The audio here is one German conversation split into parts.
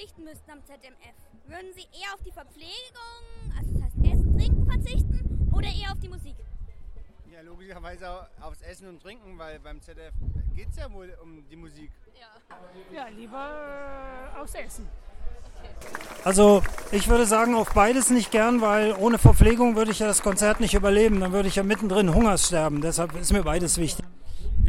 verzichten müssten am ZMF, würden Sie eher auf die Verpflegung, also das heißt Essen, Trinken verzichten oder eher auf die Musik? Ja, logischerweise aufs Essen und Trinken, weil beim ZDF geht es ja wohl um die Musik. Ja, lieber äh, aufs Essen. Also ich würde sagen, auf beides nicht gern, weil ohne Verpflegung würde ich ja das Konzert nicht überleben. Dann würde ich ja mittendrin Hungers sterben. Deshalb ist mir beides wichtig.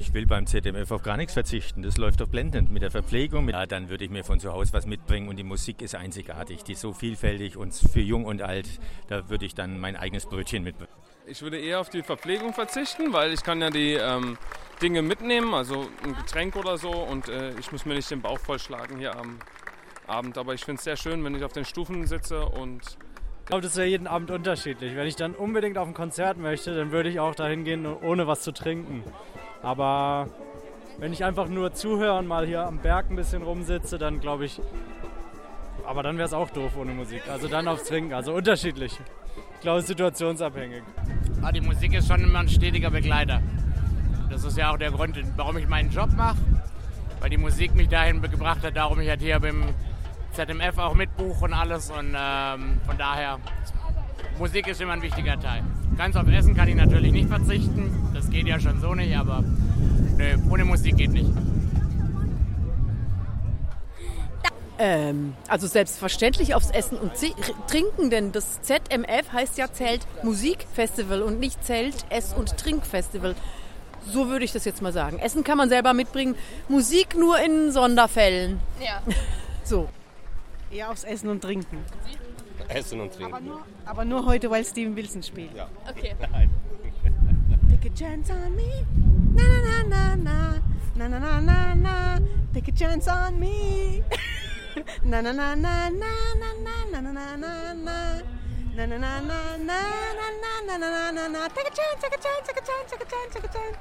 Ich will beim ZMF auf gar nichts verzichten. Das läuft doch blendend mit der Verpflegung. Ja, dann würde ich mir von zu Hause was mitbringen und die Musik ist einzigartig. Die ist so vielfältig und für jung und alt. Da würde ich dann mein eigenes Brötchen mitbringen. Ich würde eher auf die Verpflegung verzichten, weil ich kann ja die ähm, Dinge mitnehmen, also ein Getränk oder so und äh, ich muss mir nicht den Bauch vollschlagen hier am Abend. Aber ich finde es sehr schön, wenn ich auf den Stufen sitze und Ich glaube, das ist ja jeden Abend unterschiedlich. Wenn ich dann unbedingt auf ein Konzert möchte, dann würde ich auch dahin gehen, ohne was zu trinken. Aber wenn ich einfach nur zuhöre und mal hier am Berg ein bisschen rumsitze, dann glaube ich, aber dann wäre es auch doof ohne Musik. Also dann aufs Trinken, also unterschiedlich. Ich glaube, situationsabhängig. Ah, die Musik ist schon immer ein stetiger Begleiter. Das ist ja auch der Grund, warum ich meinen Job mache, weil die Musik mich dahin gebracht hat, darum ich halt hier beim ZMF auch mitbuche und alles und ähm, von daher, Musik ist immer ein wichtiger Teil. Ganz auf Essen kann ich natürlich nicht verzichten, das geht ja schon so nicht, aber nö, ohne Musik geht nicht. Ähm, also selbstverständlich aufs Essen und Zi- Trinken, denn das ZMF heißt ja Zelt Musikfestival und nicht Zelt Ess- und Trinkfestival. So würde ich das jetzt mal sagen. Essen kann man selber mitbringen, Musik nur in Sonderfällen. Ja. So. Eher aufs Essen und Trinken. Essen und Trinken. Aber nur, aber nur heute, weil Steven Wilson spielt. Ja. Okay. Nein. Take a chance on me. Na na na na na. Na na na na na. Take a chance on me. na na na na na na na na na na na. Na na na na na na na na na na na na. Take a chance, take a chance, take a chance, take a chance, take a chance.